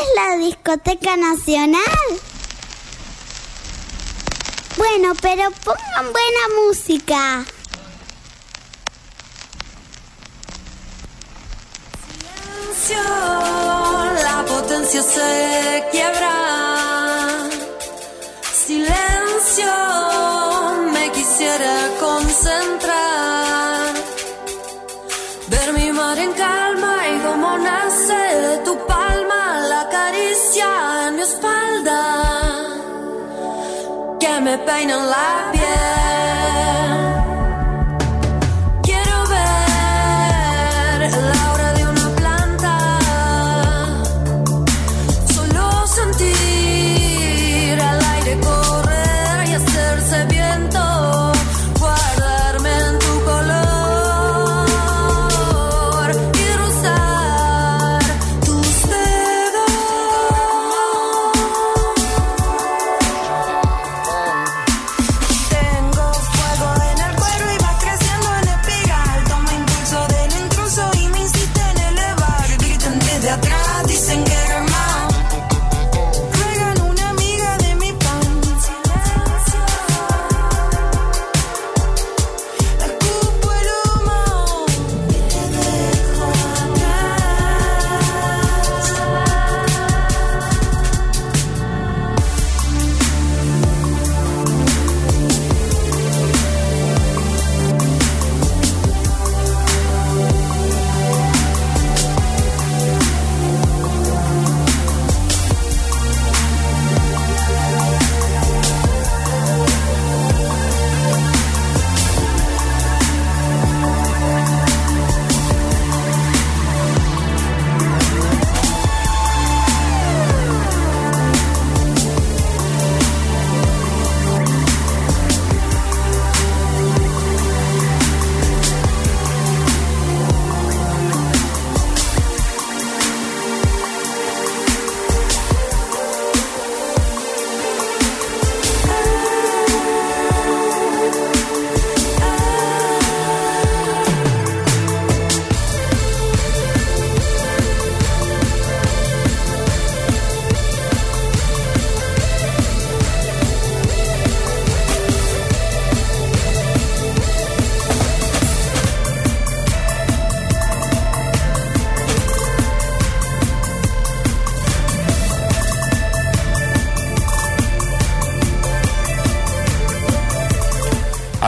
es la discoteca nacional? Bueno, pero pongan buena música. la potencia se quiebra. Silencio, me quisiera concentrar. Me peina en la piel.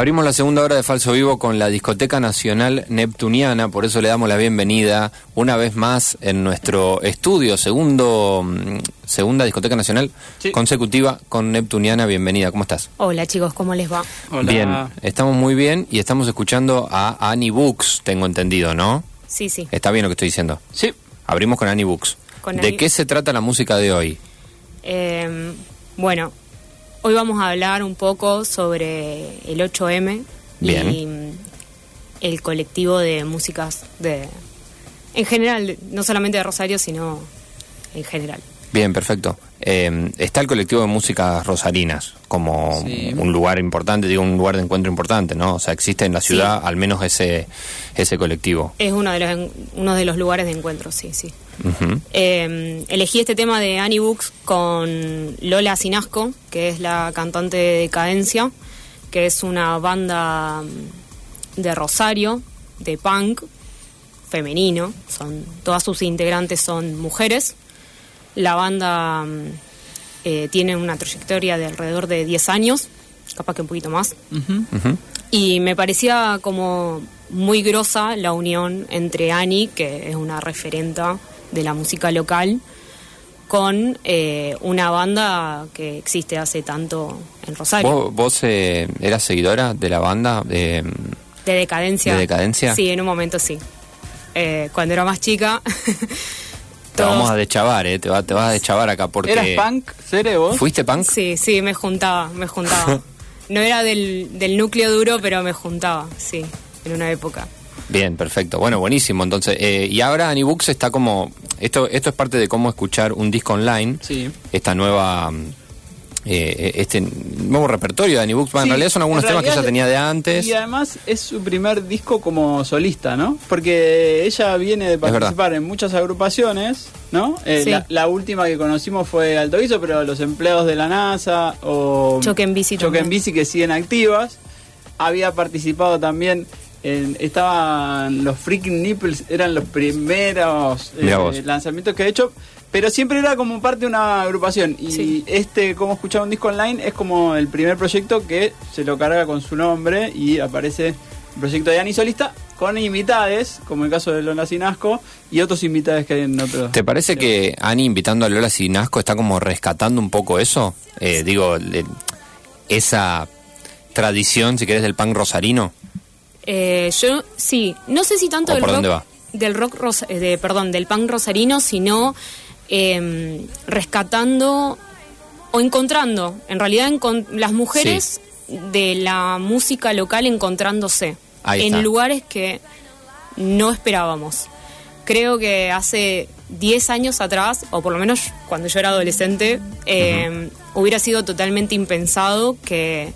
Abrimos la segunda hora de Falso Vivo con la Discoteca Nacional Neptuniana, por eso le damos la bienvenida una vez más en nuestro estudio, segundo, mm, segunda Discoteca Nacional Sí. consecutiva con Neptuniana. Bienvenida, ¿cómo estás? Hola chicos, ¿cómo les va? Hola. Bien, estamos muy bien y estamos escuchando a Annie Books, tengo entendido, ¿no? Sí, sí. Está bien lo que estoy diciendo. Sí. Abrimos con Annie Books. Con ¿De Annie- qué se trata la música de hoy? Eh, bueno, hoy vamos a hablar un poco sobre el 8M Bien. y el colectivo de músicas de, en general, no solamente de Rosario, sino en general. Bien, perfecto. Eh, está el colectivo de músicas rosarinas como Sí. un lugar importante, digo, un lugar de encuentro importante, ¿no? O sea, existe en la ciudad al menos ese, ese colectivo. Es uno de los, uno de los lugares de encuentro, sí, sí. Eh, elegí este tema de Annie Books con Lola Sinasco, que es la cantante de Decadencia, que es una banda mm, de Rosario, de punk, femenino. Son, todas sus integrantes son mujeres. La banda mm, eh, tiene una trayectoria de alrededor de 10 años, capaz que un poquito más. Y me parecía como muy grosa la unión entre Annie, que es una referenta de la música local, con eh, una banda que existe hace tanto en Rosario. ¿Vos, vos, eh, eras seguidora de la banda? De, De decadencia. ¿De Decadencia? Sí, en un momento sí. Eh, cuando era más chica. te vamos a deschavar, ¿eh? Te, va- te vas a deschavar acá porque... ¿Eras punk, Cere, vos? ¿Fuiste punk? Sí, sí, me juntaba, me juntaba. No era del, del núcleo duro, pero me juntaba, sí, en una época. Bien, perfecto. Bueno, buenísimo. Entonces, eh, y ahora Annie Books está como... Esto, esto es parte de cómo escuchar un disco online. Sí. Esta nueva... mm, eh, este nuevo repertorio de Annie Books. Bueno, Sí, en realidad son algunos temas que ella tenía de antes. Y además es su primer disco como solista, ¿no? Porque ella viene de participar en muchas agrupaciones ¿no? Eh, Sí. la, la última que conocimos fue Alto Guiso, pero los empleados de la NASA o Choque en Bici Choque en. Bici que siguen activas. Había participado también, en, estaban los Freaking Nipples, eran los primeros eh, lanzamientos que he hecho, pero siempre era como parte de una agrupación. Y Sí. este, como escuchaba un disco online, es como el primer proyecto que se lo carga con su nombre y aparece el proyecto de Ani Solista con invitades, como el caso de Lola Sinasco, y otros invitades que hay en otros. ¿Te parece que Ani invitando a Lola Sinasco está como rescatando un poco eso? Eh, digo, le- esa tradición, si querés, del punk rosarino. Eh, yo sí, no sé si tanto ¿O del rock, del rock rosa- eh, de, perdón, del punk rosarino, sino eh, rescatando o encontrando, en realidad las mujeres de la música local encontrándose Ahí en está. lugares que no esperábamos. Creo que hace 10 años atrás, o por lo menos cuando yo era adolescente, eh, hubiera sido totalmente impensado que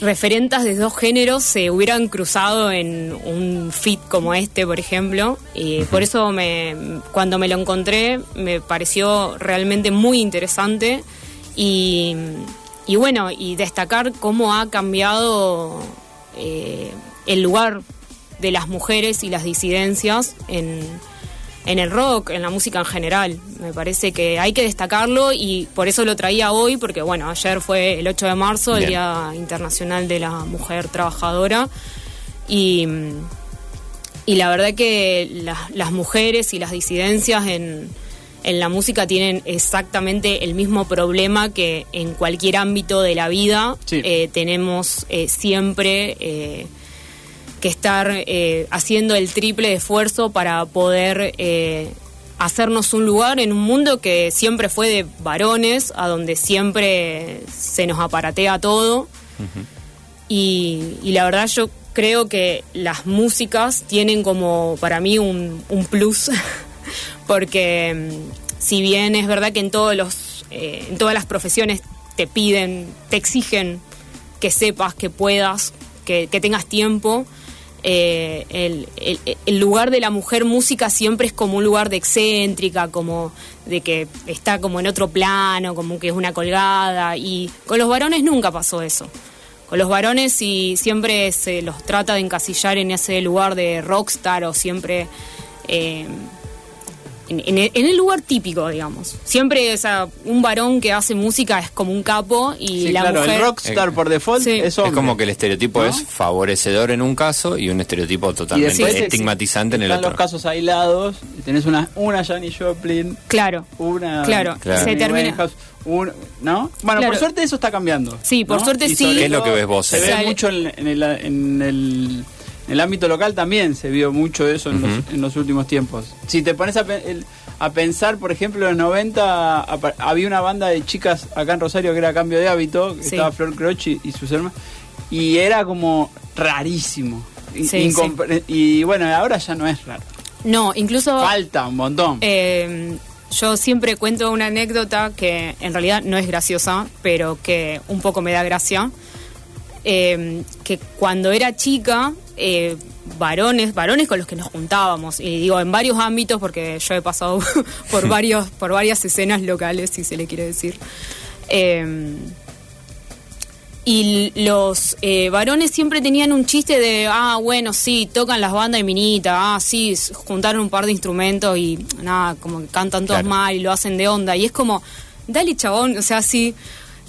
referentas de dos géneros se hubieran cruzado en un fit como este, por ejemplo. Y por eso me, cuando me lo encontré me pareció realmente muy interesante. Y, y bueno, y destacar cómo ha cambiado eh, el lugar de las mujeres y las disidencias en, en el rock, en la música en general. Me parece que hay que destacarlo y por eso lo traía hoy, porque bueno, ayer fue el 8 de marzo, el. Día Internacional de la Mujer Trabajadora. Y, y la verdad que la- las mujeres y las disidencias en, en la música tienen exactamente el mismo problema que en cualquier ámbito de la vida. Sí. Eh, tenemos eh, siempre... eh, que estar eh, haciendo el triple de esfuerzo para poder eh, hacernos un lugar en un mundo que siempre fue de varones, a donde siempre se nos aparatea todo. y, y la verdad yo creo que las músicas tienen como para mí un, un plus, porque mm, si bien es verdad que en todos los eh, en todas las profesiones te piden, te exigen que sepas, que puedas, que, que tengas tiempo. Eh, el, lugar de la mujer música siempre es como un lugar de excéntrica, como de que está como en otro plano, como que es una colgada. Y con los varones nunca pasó eso. Con los varones y siempre se los trata de encasillar en ese lugar de rockstar o siempre eh, en, en el- en el lugar típico, digamos. Siempre o sea, un varón que hace música es como un capo y Sí, la claro, mujer... el rockstar por default Sí. es Es hombre. como que el estereotipo ¿No? es favorecedor en un caso y un estereotipo totalmente después estigmatizante en el están otro. los casos aislados, y tenés una, una Janis Joplin, Claro. una Claro, Claro. se termina. Un- ¿no? Bueno, Claro. por suerte eso está cambiando. Sí, por ¿no? suerte Y sí. ¿Qué es lo que ves vos, Se ve mucho en, en el, en, el, en el ámbito local también, se vio mucho eso en, los, en los últimos tiempos. Si te pones a, pe- el- a pensar, por ejemplo, en los 90 apa- había una banda de chicas acá en Rosario que era Cambio de Hábito, que Sí. estaba Flor Croce y, y sus hermanas, y era como rarísimo. Y- Sí, incompre- Y bueno, ahora ya no es raro. No, incluso... Falta un montón. Eh, yo siempre cuento una anécdota que en realidad no es graciosa, pero que un poco me da gracia. Eh, que cuando era chica, eh, varones, varones con los que nos juntábamos, y digo en varios ámbitos, porque yo he pasado por varios, por varias escenas locales, si se le quiere decir. Eh, y los eh, varones siempre tenían un chiste de, ah, bueno, sí, tocan las bandas de minita, ah, sí, juntaron un par de instrumentos y nada, como que cantan todos Claro. mal y lo hacen de onda. Y es como, dale chabón, o sea, sí,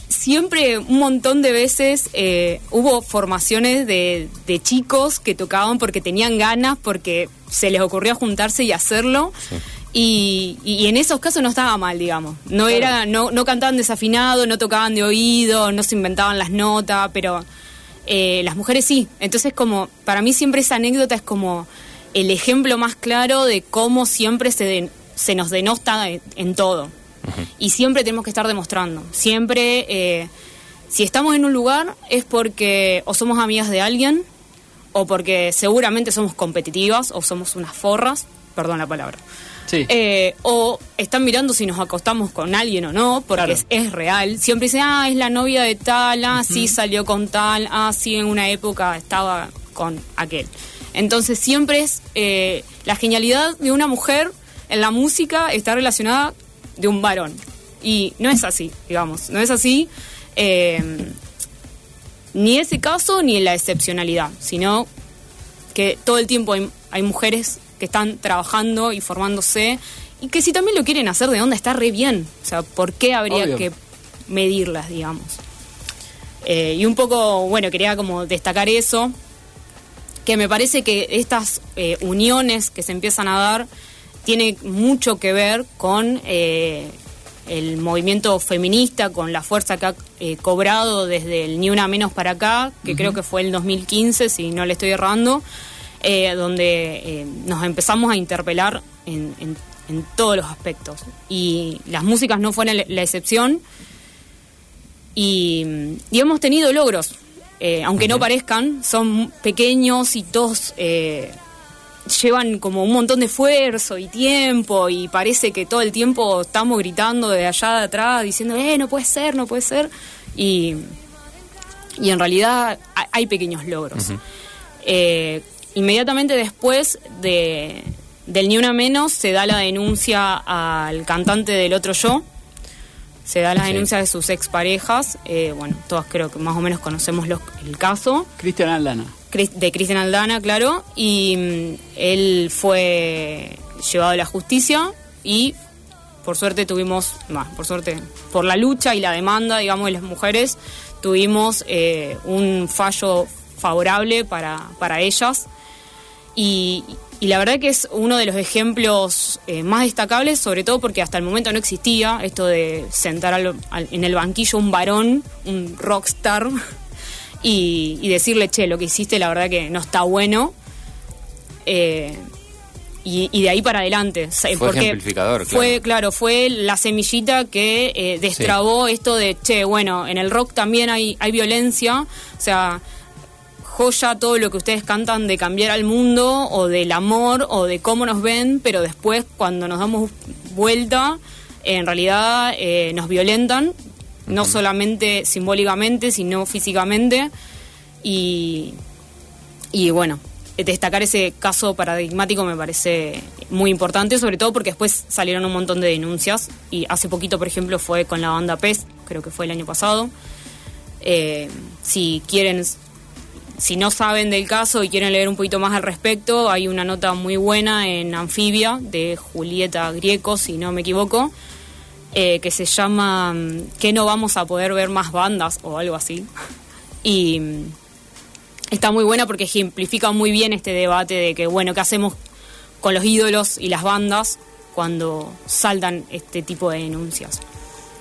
siempre un montón de veces eh, hubo formaciones de, de chicos que tocaban porque tenían ganas, porque se les ocurrió juntarse y hacerlo. Y, y en esos casos no estaba mal, digamos. No era, no, no cantaban desafinado, no tocaban de oído, no se inventaban las notas, pero eh, las mujeres sí. Entonces, como, para mí siempre esa anécdota es como el ejemplo más claro de cómo siempre se, de- se nos denosta en, en todo. Y siempre tenemos que estar demostrando. Siempre, eh, si estamos en un lugar, es porque o somos amigas de alguien, o porque seguramente somos competitivas, o somos unas forras, perdón la palabra. sí. Eh, o están mirando si nos acostamos con alguien o no, porque Claro. es, es real. Siempre dicen, ah, es la novia de tal, ah, sí salió con tal, ah, sí en una época estaba con aquel. Entonces siempre es eh, la genialidad de una mujer en la música está relacionada de un varón. Y no es así, digamos, no es así. eh, ni ese caso ni la excepcionalidad, sino que todo el tiempo hay, hay mujeres que están trabajando y formándose y que si también lo quieren hacer de onda está re bien. O sea, ¿por qué habría Obvio. que medirlas, digamos? Eh, y un poco, bueno, quería como destacar eso, que me parece que estas eh, uniones que se empiezan a dar tiene mucho que ver con eh, el movimiento feminista, con la fuerza que ha eh, cobrado desde el Ni Una Menos para acá, que creo que fue el 2015, si no le estoy errando, eh, donde nos empezamos a interpelar en, en- en todos los aspectos. Y las músicas no fueron la- excepción. Y, y hemos tenido logros, aunque no parezcan, son pequeños y todos llevan como un montón de esfuerzo y tiempo y parece que todo el tiempo estamos gritando de allá de atrás diciendo, eh, no puede ser, no puede ser. Y, y en realidad hay, pequeños logros. Eh, inmediatamente después de, del Ni Una Menos se da la denuncia al cantante del otro yo. Se da la Sí. denuncia de sus exparejas. Eh, bueno, todas creo que más o menos conocemos los- el caso. Cristian Aldana. De Cristian Aldana, claro, y mm, él fue llevado a la justicia y por suerte tuvimos, más, por suerte, por la lucha y la demanda, digamos, de las mujeres, tuvimos eh, un fallo favorable para, para ellas y, y la verdad que es uno de los ejemplos eh, más destacables, sobre todo porque hasta el momento no existía esto de sentar al- al- en el banquillo un varón, un rockstar, y, y decirle, che, lo que hiciste la verdad que no está bueno. Eh, y, y de ahí para adelante. Fue porque ejemplificador, Fue, claro. claro, fue la semillita que eh, destrabó esto de, che, bueno, en el rock también hay, hay violencia. O sea, joya todo lo que ustedes cantan de cambiar al mundo o del amor o de cómo nos ven, pero después cuando nos damos vuelta, en realidad eh, nos violentan, no solamente simbólicamente, sino físicamente. Y, y bueno, destacar ese caso paradigmático me parece muy importante, sobre todo porque después salieron un montón de denuncias y hace poquito, por ejemplo, fue con la banda PES, creo que fue el año pasado. Eh, si quieren, si no saben del caso y quieren leer un poquito más al respecto, hay una nota muy buena en Anfibia de Julieta Grieco, si no me equivoco, eh, que se llama mm, ¿Qué no vamos a poder ver más bandas? o algo así. Y mm, está muy buena porque ejemplifica muy bien este debate de que, bueno, ¿qué hacemos con los ídolos y las bandas cuando saltan este tipo de denuncias?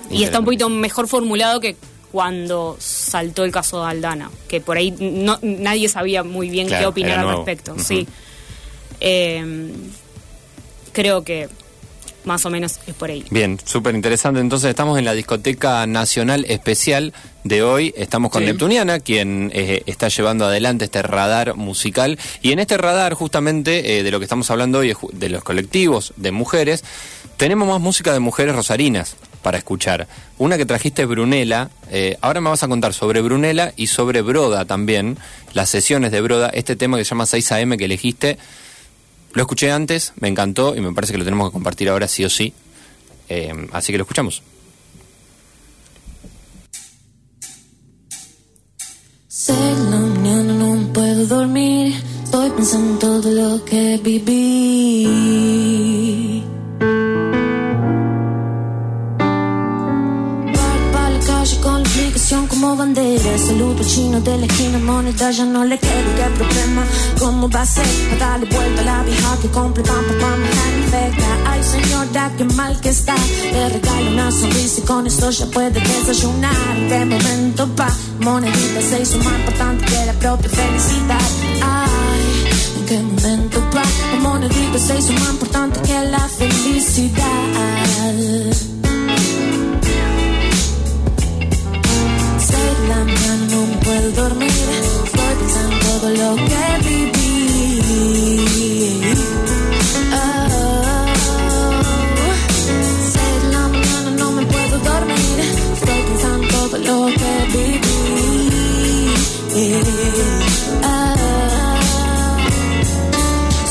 Y está un poquito mejor formulado que cuando saltó el caso de Aldana, que por ahí no, nadie sabía muy bien Claro, qué opinar al respecto. Sí. Eh, creo que más o menos es por ahí. Bien, súper interesante. Entonces estamos en la discoteca nacional especial de hoy. Estamos con Sí. Neptuniana, quien eh, está llevando adelante este radar musical. Y en este radar, justamente, eh, de lo que estamos hablando hoy, es de los colectivos de mujeres, tenemos más música de mujeres rosarinas para escuchar. Una que trajiste es Brunella. Eh, ahora me vas a contar sobre Brunella y sobre Broda también, las sesiones de Broda. Este tema que se llama 6 AM que elegiste. Lo escuché antes, me encantó y me parece que lo tenemos que compartir ahora sí o sí. Eh, así que lo escuchamos. Seis de la mañana no puedo dormir. Estoy pensando en todo lo que viví. Como bandera. Saludo al chino de la esquina, moneda ya no le queda. ¿Qué problema? ¿Cómo va a ser? Para darle vuelta a la vieja que compra pan para manejar infecta. Ay, señora, qué mal que está. Le regalo una sonrisa y con esto ya puede desayunar. ¿Qué momento va? Monedita se hizo más importante que la propia felicidad. Ay, ¿en qué momento va? Monedita se hizo más importante que la felicidad. La mañana no puedo dormir. Estoy pensando en todo lo que viví. Oh, seis de la mañana no me puedo dormir. Estoy pensando en todo lo que viví. Oh,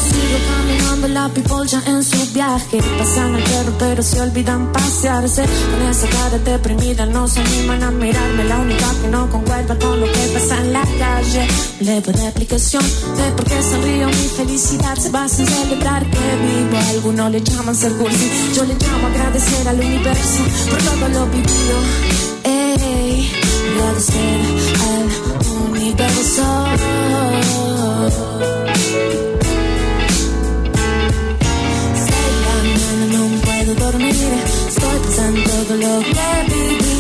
Sigo caminando la ya en su viaje. pasan al perro pero se olvidan pasearse. Con esa cara deprimida no se animan a mirarme. La única que no concuerda con lo que pasa en la calle. Leve de aplicación de por qué sonrío. Mi felicidad se basa en celebrar que vivo. Algunos le llaman ser cursi. Yo le llamo agradecer al universo por todo lo vivido. Ey, agradecer al universo. Puedo dormir. Estoy pensando en todo lo que viví.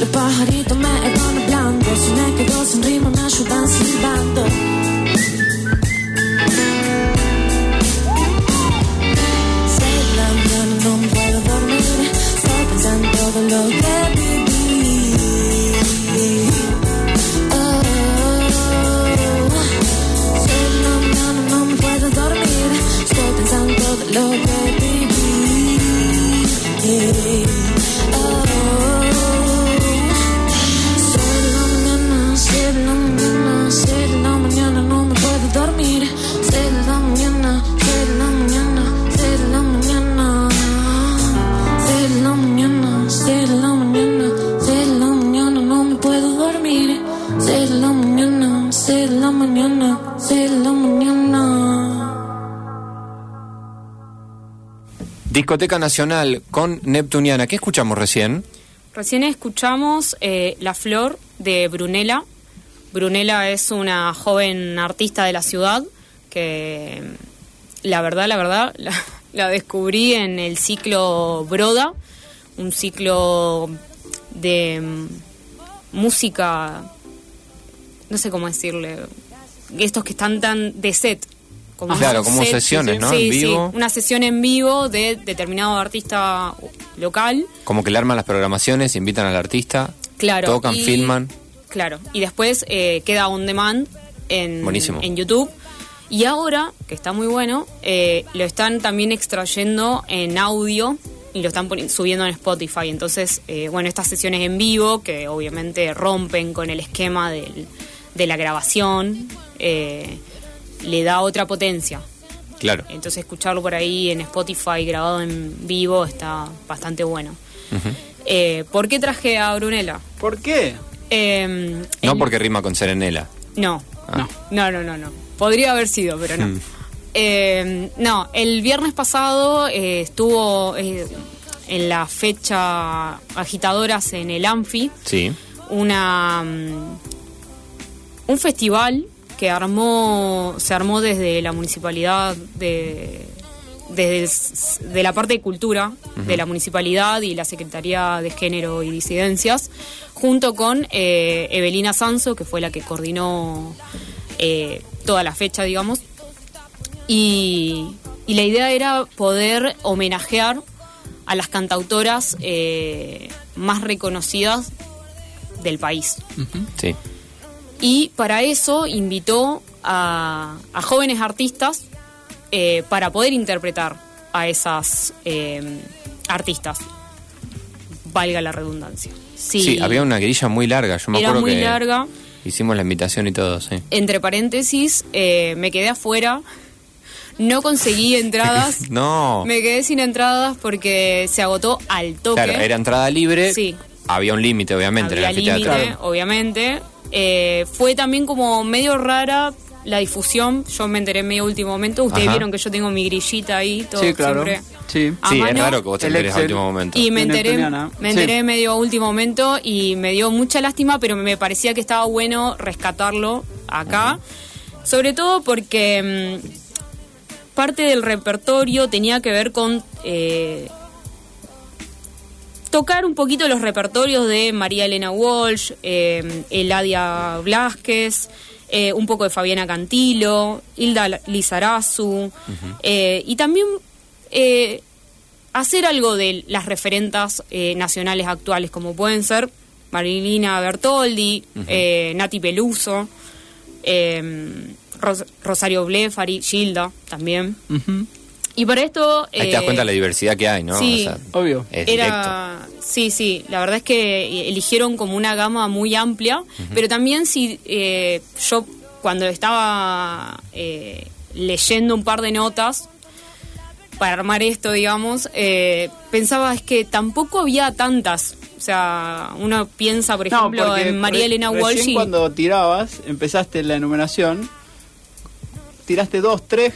Ey, los Discoteca Nacional con Neptuniana. ¿Qué escuchamos recién? Recién escuchamos eh, La Flor de Brunella. Brunella es una joven artista de la ciudad que la verdad, la verdad, la, la descubrí en el ciclo Broda, un ciclo de mm, música, no sé cómo decirle, estos que están tan de set. Como Claro, como set, sesiones, ¿no? Sí, En sí, vivo. una sesión en vivo de determinado artista local. Como que le arman las programaciones, invitan al artista, Claro. tocan, y- filman. Claro. Y después eh, queda on demand en, Buenísimo. en YouTube. Y ahora, que está muy bueno, eh, lo están también extrayendo en audio y lo están subiendo en Spotify. Entonces, eh, bueno, estas sesiones en vivo, que obviamente rompen con el esquema del- de la grabación, eh, le da otra potencia. Claro. Entonces, escucharlo por ahí en Spotify grabado en vivo está bastante bueno. Eh, ¿Por qué traje a Brunella? ¿Por qué? Eh, No porque rima con Serenela. No. Ah. No, no, no, no. Podría haber sido, pero no. Mm. Eh, no, el viernes pasado eh, estuvo eh, en la fecha agitadoras en el Anfi Sí. una mm, un festival que armó se armó desde la municipalidad de desde de la parte de cultura de la municipalidad y la secretaría de género y disidencias junto con eh, Evelina Sanso que fue la que coordinó eh, toda la fecha digamos y, y la idea era poder homenajear a las cantautoras eh, más reconocidas del país. Sí. Y para eso invitó a, a jóvenes artistas eh, para poder interpretar a esas eh, artistas. Valga la redundancia. Sí, Sí, había una grilla muy larga. Yo me Era acuerdo muy que larga. hicimos la invitación y todo, sí. Entre paréntesis, eh, me quedé afuera. No conseguí entradas. No. Me quedé sin entradas porque se agotó al toque. Claro, era entrada libre. Sí. Había un límite, obviamente, en Había anfiteatro. límite, obviamente. Eh, fue también como medio rara la difusión. Yo me enteré en medio último momento. Ustedes Ajá. vieron que yo tengo mi grillita ahí, todo Sí, claro. siempre Sí. a Sí, es raro que vos te enteres a último momento. Y me En enteré, me Sí. enteré medio a último momento y me dio mucha lástima, pero me parecía que estaba bueno rescatarlo acá. Sobre todo porque mm, parte del repertorio tenía que ver con eh, tocar un poquito los repertorios de María Elena Walsh, eh, Eladia Blasquez, eh, un poco de Fabiana Cantilo, Hilda Lizarazu, eh, y también eh, hacer algo de las referentas eh, nacionales actuales, como pueden ser Marilina Bertoldi, eh, Nati Peluso, eh, Ros- Rosario Blefari, Gilda también. Y para esto... Ahí te das eh, cuenta de la diversidad que hay, ¿no? sí. Obvio. Es directo. era sí sí la verdad es que eligieron como una gama muy amplia pero también si eh, yo cuando estaba eh, leyendo un par de notas para armar esto digamos eh, pensaba es que tampoco había tantas o sea uno piensa por ejemplo en María Elena Walsh y- cuando tirabas, empezaste la enumeración, tiraste dos, tres,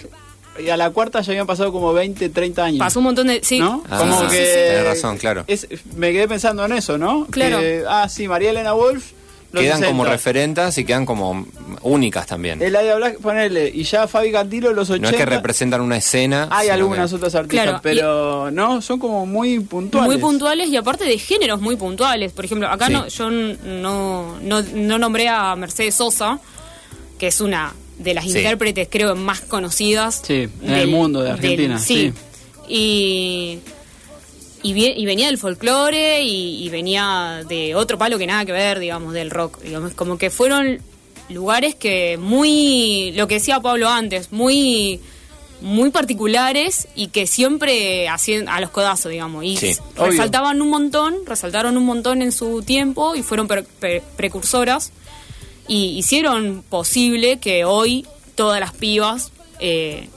y a la cuarta ya habían pasado como 20, 30 años. pasó un montón de sí ¿No? Ah, como sí, que sí, sí, tenés razón, claro. es- me quedé pensando en eso, ¿no? Claro. Que, ah, sí, María Elena Wolf. Quedan como 60. referentas y quedan como únicas también. Eladia Blas, ponele, y ya Fabi Cantilo los 80. No es que representan una escena. Hay algunas que- otras artistas, Claro, pero no, son como muy puntuales. Muy puntuales y aparte de géneros muy puntuales. Por ejemplo, acá Sí. no, yo no, no, no nombré a Mercedes Sosa, que es una de las Sí. intérpretes creo más conocidas. Sí, en el mundo de Argentina, sí. Y, y, venía del folclore y, y venía de otro palo que nada que ver, digamos, del rock. Digamos, como que fueron lugares que muy, lo que decía Pablo antes, muy muy particulares y que siempre hacían a los codazos, digamos. Y Sí, s- obvio. resaltaban un montón, resaltaron un montón en su tiempo y fueron pre- pre- precursoras y hicieron posible que hoy todas las pibas eh,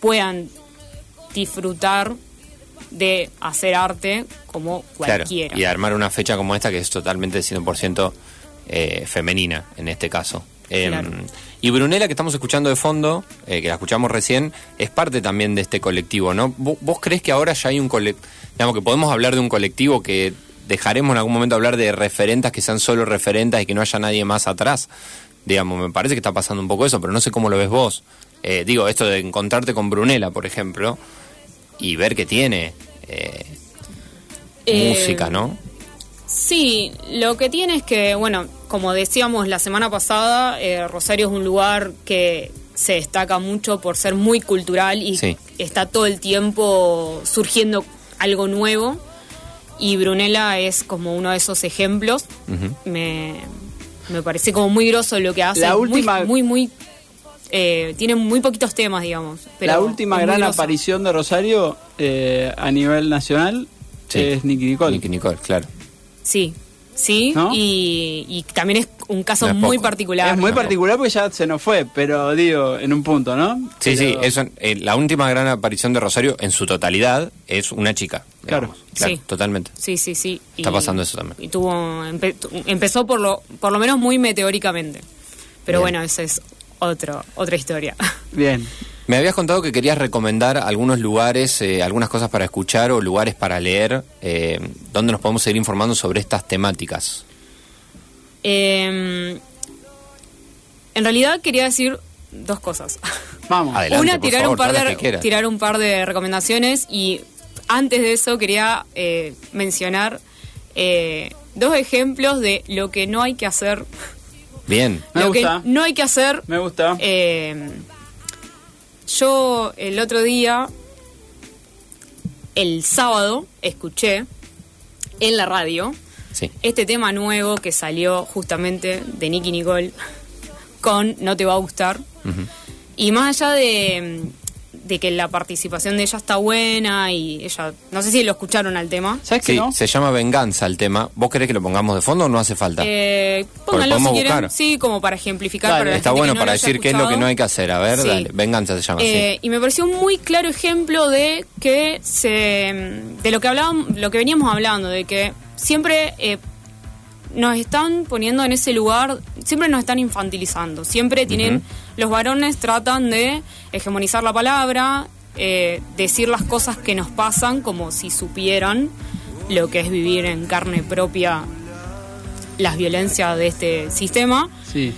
puedan disfrutar de hacer arte como Claro, cualquiera. y armar una fecha como esta que es totalmente 100% eh, femenina en este caso. Eh, Claro. Y Brunella, que estamos escuchando de fondo, eh, que la escuchamos recién, es parte también de este colectivo, ¿no? ¿Vo- ¿Vos, crees que ahora ya hay un colectivo, digamos que podemos hablar de un colectivo que dejaremos en algún momento hablar de referentas que sean solo referentas y que no haya nadie más atrás? Digamos, me parece que está pasando un poco eso, pero no sé cómo lo ves vos. Eh, digo, esto de encontrarte con Brunella, por ejemplo, y ver que tiene eh, Eh, música, ¿no? Sí, lo que tiene es que, bueno, como decíamos la semana pasada, eh, Rosario es un lugar que se destaca mucho por ser muy cultural y Sí. está todo el tiempo surgiendo algo nuevo. Y Brunella es como uno de esos ejemplos. Me, me parece como muy groso lo que hace. La Muy- última- Muy, muy. eh, tiene muy poquitos temas, digamos. pero la última muy gran groso. aparición de Rosario eh, a nivel nacional Sí. es Nicky Nicole. Nicky Nicole, claro. Sí, sí. ¿No? Y, y también es un caso No muy particular. Es muy No. particular porque ya se nos fue, pero digo, en un punto, ¿no? Sí, Pero- sí, eso, eh, la última gran aparición de Rosario en su totalidad es una chica. Claro. digamos. claro Sí. totalmente. Sí, sí, sí. Está pasando eso también. Y tuvo, empe- tu- empezó por lo, por lo menos muy meteóricamente. Pero Bien. bueno, esa es otro, otra historia. Bien. Me habías contado que querías recomendar algunos lugares, eh, algunas cosas para escuchar o lugares para leer, eh, donde nos podemos seguir informando sobre estas temáticas. Eh, en realidad quería decir dos cosas. Vamos. Adelante, Una, por tirar, favor, un par de, tirar un par de recomendaciones y antes de eso quería eh, mencionar eh, dos ejemplos de lo que no hay que hacer. Bien. Me lo gusta. que no hay que hacer. Me gusta. Eh, yo el otro día, el sábado, escuché en la radio Sí. este tema nuevo que salió justamente de Nicky Nicole con No te va a gustar. Y más allá de, de que la participación de ella está buena y ella, no sé si lo escucharon al tema. ¿Sabes Sí, no? se llama Venganza el tema. ¿Vos querés que lo pongamos de fondo o no hace falta? Eh, pónganlo si quieren, buscar. sí, como para ejemplificar. Dale, para la Está bueno que no para decir qué es lo que no hay que hacer. A ver, Sí. dale. Venganza se llama Eh, y me pareció un muy claro ejemplo de que se de lo que hablábamos, lo que veníamos hablando, de que siempre eh, nos están poniendo en ese lugar, siempre nos están infantilizando, siempre tienen, los varones tratan de hegemonizar la palabra, eh, decir las cosas que nos pasan como si supieran lo que es vivir en carne propia las violencias de este sistema. Sí.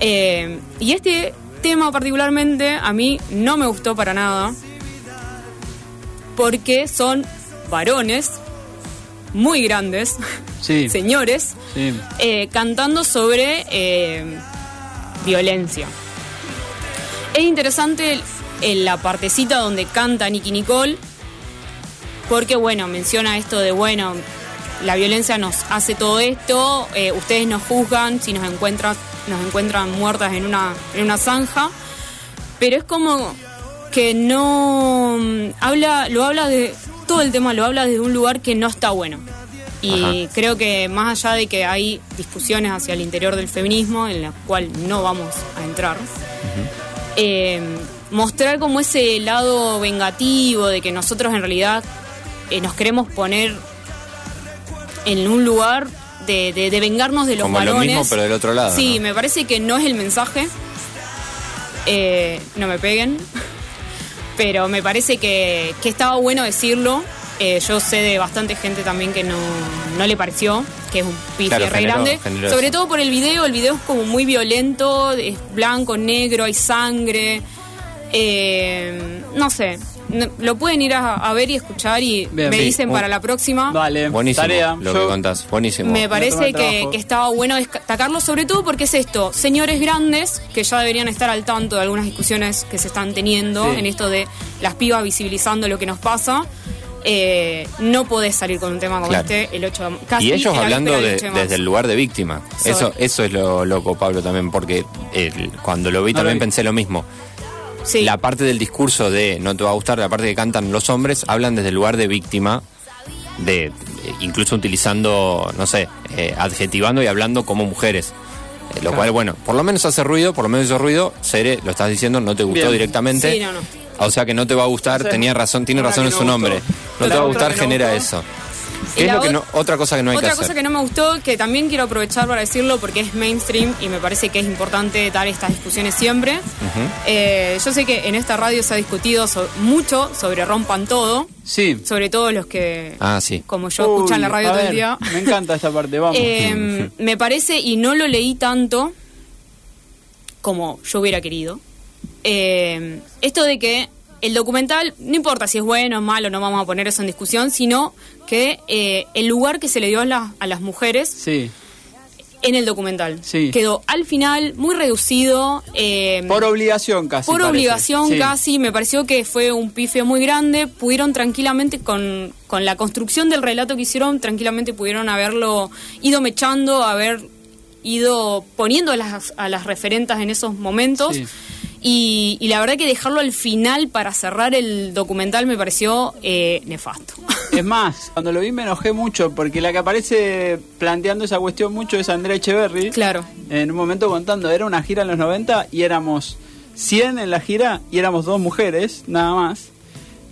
Eh, y este tema particularmente a mí no me gustó para nada porque son varones muy grandes, Sí. señores, Sí. eh, cantando sobre eh, violencia. Es interesante en la partecita donde canta Nicky Nicole porque bueno, menciona esto de bueno, la violencia nos hace todo esto, eh, ustedes nos juzgan si nos encuentran, nos encuentran muertas en una, en una zanja, pero es como que no mm, habla, lo habla de todo el tema lo habla desde un lugar que no está bueno. Y Ajá. creo que más allá de que hay discusiones hacia el interior del feminismo, en la cual no vamos a entrar, eh, mostrar como ese lado vengativo de que nosotros en realidad eh, nos queremos poner en un lugar de, de- de vengarnos de los Como lo varones. mismo, pero del otro lado, Sí, ¿no? me parece que no es el mensaje. Eh, no me peguen. Pero me parece que, que estaba bueno decirlo. Eh, yo sé de bastante gente también que no, no le pareció, que es un pifie Claro, re generó- grande. Sobre todo por el video, el video es como muy violento, es blanco, negro, hay sangre. Eh, no sé, lo pueden ir a, a ver y escuchar y Bien, me dicen para la próxima. Vale, Buenísimo tarea. lo Yo- que contás, buenísimo. Me parece que, estaba bueno destacarlo, sobre todo porque es esto, señores grandes que ya deberían estar al tanto de algunas discusiones que se están teniendo Sí. en esto de las pibas visibilizando lo que nos pasa. Eh, no podés salir con un tema como Claro. este el 8 de casi Y ellos hablando de- 8 de marzo. desde el lugar de víctima. Sobre- Eso, eso es lo loco, Pablo, también, porque el- cuando lo vi No lo también vi. pensé lo mismo. Sí. La parte del discurso de no te va a gustar, la parte que cantan los hombres, hablan desde el lugar de víctima, de incluso utilizando, no sé, eh, adjetivando y hablando como mujeres. Eh, lo cual, bueno, por lo menos hace ruido, por lo menos hizo ruido. Cere, lo estás diciendo, no te gustó Bien. directamente. Sí, no, no. O sea que no te va a gustar, O sea, tenía razón, tiene razón en no su gustó. nombre. No La te va a gustar, genera gustó. eso. Y ¿Qué es la lo que ot- no, otra cosa que no hay Otra que hacer? cosa que no me gustó, que también quiero aprovechar para decirlo porque es mainstream y me parece que es importante dar estas discusiones siempre. Eh, yo sé que en esta radio se ha discutido so- mucho sobre rompan todo, Sí. sobre todo los que, Ah, sí. como yo, escuchan la radio a todo el día. Me encanta esta parte, vamos. Eh, me parece, y no lo leí tanto como yo hubiera querido, eh, esto de que el documental, no importa si es bueno o malo, no vamos a poner eso en discusión, sino que eh, el lugar que se le dio a, la- a las mujeres sí. en el documental Sí. quedó al final muy reducido. eh, Por obligación casi. por parece. obligación Sí. casi, me pareció que fue un pifio muy grande. Pudieron tranquilamente, con, con la construcción del relato que hicieron, tranquilamente pudieron haberlo ido mechando, haber ido poniendo a las, a las referentas en esos momentos. Y, y la verdad que dejarlo al final para cerrar el documental me pareció eh, nefasto. Es más, cuando lo vi me enojé mucho porque la que aparece planteando esa cuestión mucho es Andrea Echeverry. claro. En un momento contando, era una gira en los 90 y éramos 100 en la gira y éramos dos mujeres, nada más.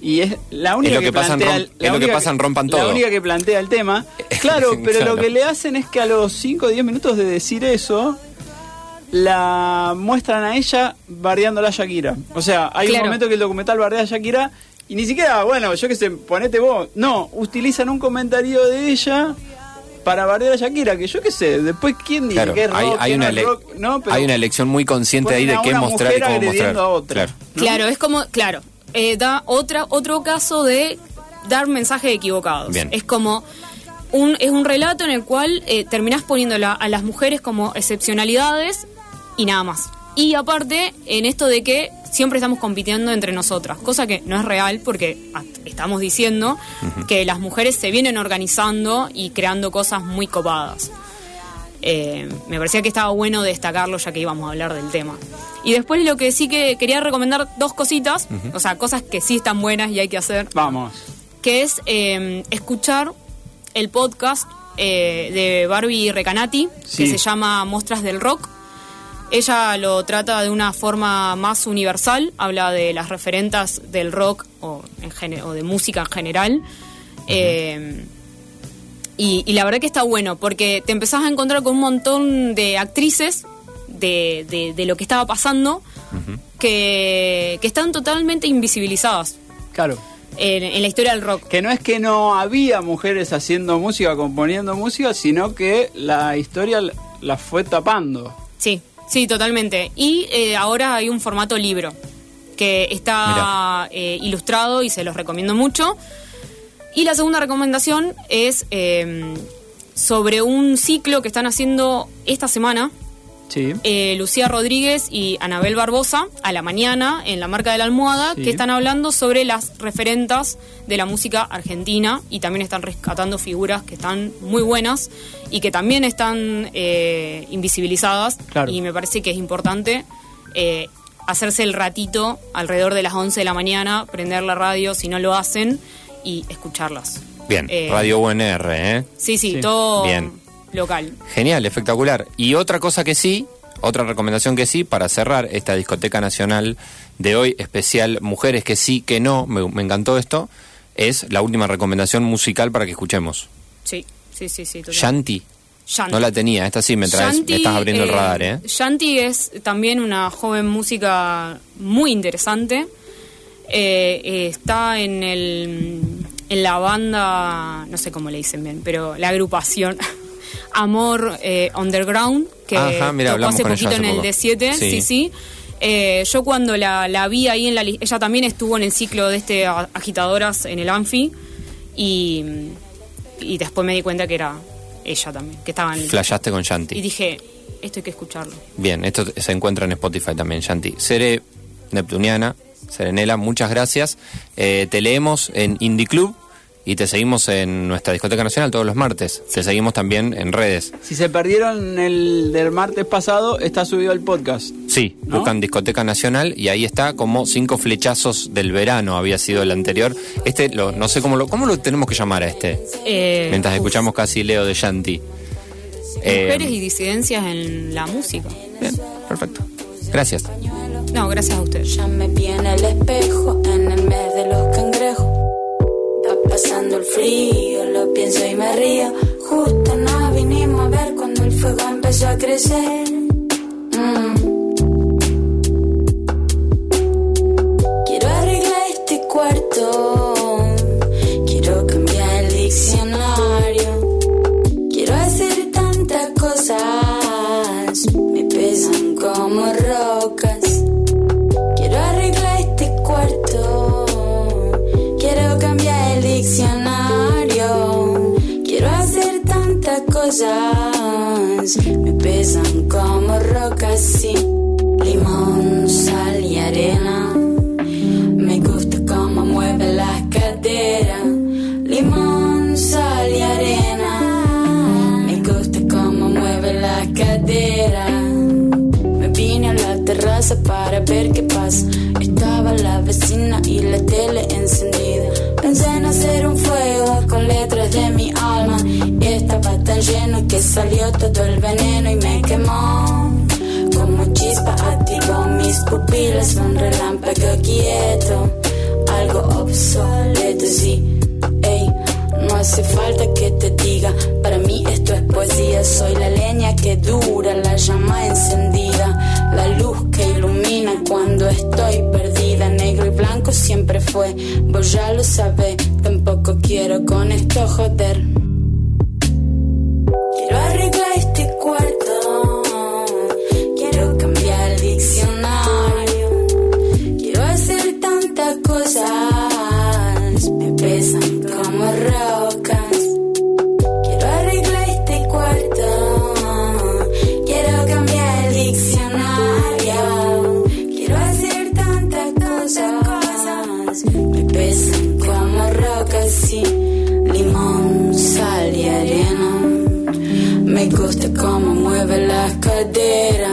Y es la única lo que plantea el- es la lo que única en Rompan La Todo. única que plantea el tema. Claro, pero Claro. lo que le hacen es que a los 5 o 10 minutos de decir eso, la muestran a ella bardeándola a Shakira. O sea, hay Claro. un momento que el documental bardea a Shakira y ni siquiera, bueno, yo que sé, ponete vos. No, utilizan un comentario de ella para bardear a Shakira, que yo qué sé, después quién dice Claro, que es rock, hay, hay que no una es ele- rock, no, pero hay una elección muy consciente ahí de a qué mostrar y cómo mostrar. agrediendo a otra. Claro. ¿no? Claro, es como, claro, eh, da otra, otro caso de dar mensajes equivocados. Bien. Es como un, es un relato en el cual eh, terminás poniendo la- a las mujeres como excepcionalidades y nada más. Y aparte, en esto de que siempre estamos compitiendo entre nosotras, cosa que no es real porque estamos diciendo que las mujeres se vienen organizando y creando cosas muy copadas. Eh, me parecía que estaba bueno destacarlo ya que íbamos a hablar del tema. Y después lo que sí que quería recomendar dos cositas, o sea, cosas que sí están buenas y hay que hacer, Vamos. que es eh, escuchar el podcast eh, de Barbie Recanati, Sí. que se llama Mostras del Rock. Ella lo trata de una forma más universal, habla de las referentas del rock o, en o de música en general. Eh, y, y la verdad que está bueno, porque te empezás a encontrar con un montón de actrices de, de- de lo que estaba pasando que, que están totalmente invisibilizadas Claro. en, en la historia del rock. Que no es que no había mujeres haciendo música, componiendo música, sino que la historia la fue tapando. Sí, sí, totalmente. Y eh, ahora hay un formato libro que está eh, ilustrado y se los recomiendo mucho. Y la segunda recomendación es eh, sobre un ciclo que están haciendo esta semana Sí. eh, Lucía Rodríguez y Anabel Barbosa a la mañana en la marca de la almohada Sí. que están hablando sobre las referentas de la música argentina y también están rescatando figuras que están muy buenas y que también están eh, invisibilizadas Claro. y me parece que es importante eh, hacerse el ratito alrededor de las 11 de la mañana, prender la radio si no lo hacen y escucharlas. Bien, Eh, Radio UNR, ¿eh? Sí, sí, Sí. todo Bien. Local. Genial, espectacular. Y otra cosa que sí, otra recomendación que sí, para cerrar esta discoteca nacional de hoy, especial Mujeres que sí, que no, me, me encantó esto, es la última recomendación musical para que escuchemos. Sí, sí, sí, sí. total. Shanti. Shanti. No la tenía, esta sí me traes, Shanti, me estás abriendo el eh, radar, ¿eh? Shanti es también una joven música muy interesante. Eh, eh, está en el en la banda, no sé cómo le dicen bien, pero la agrupación Amor eh, Underground, que Ajá, mira, tocó hace poquito hace en el poco. D7, Sí. sí, sí. Eh, yo cuando la, la vi ahí en la li- ella también estuvo en el ciclo de este agitadoras en el Anfi y, y después me di cuenta que era ella también, que estaba en el Flashaste con y Shanti. dije, esto hay que escucharlo. Bien, esto se encuentra en Spotify también, Shanti. Sere Neptuniana, Serenela, muchas gracias. Eh, te leemos en Indie Club y te seguimos en nuestra discoteca nacional todos los martes. Te seguimos también en redes. Si se perdieron el del martes pasado, está subido el podcast. Sí, ¿No? buscan Discoteca Nacional y ahí está como cinco flechazos del verano había sido el anterior. Este, lo, no sé cómo lo, cómo lo tenemos que llamar a este. Eh, Mientras uf, escuchamos casi Leo de Shanti. Eh, Mujeres y disidencias en la música. Bien, perfecto. Gracias. No, gracias a usted. Ya me vi en el espejo en el mes de los cangrejos. Pasando el frío, lo pienso y me río. Justo nos vinimos a ver cuando el fuego empezó a crecer. Me pesan como rocas, sí. Limón, sal y arena. Me gusta cómo mueve las caderas. Limón, sal y arena. Me gusta cómo mueve las caderas. Me vine a la terraza para ver qué pasa. Estaba la vecina y la tele encendida. Pensé en hacer un fuego con letras de mi alma. Estaba tan lleno que salió todo el veneno y me quemó. Como chispa activó mis pupilas, un relámpago quieto. Algo obsoleto, sí. Ey, no hace falta que te diga, para mí esto es poesía. Soy la leña que dura, la llama encendida, la luz que ilumina cuando estoy perdida. Blanco siempre fue, vos ya lo sabés. Tampoco quiero con esto joder. Me pesan como rocas, sí. Limón, sal y arena. Me gusta cómo mueve las caderas.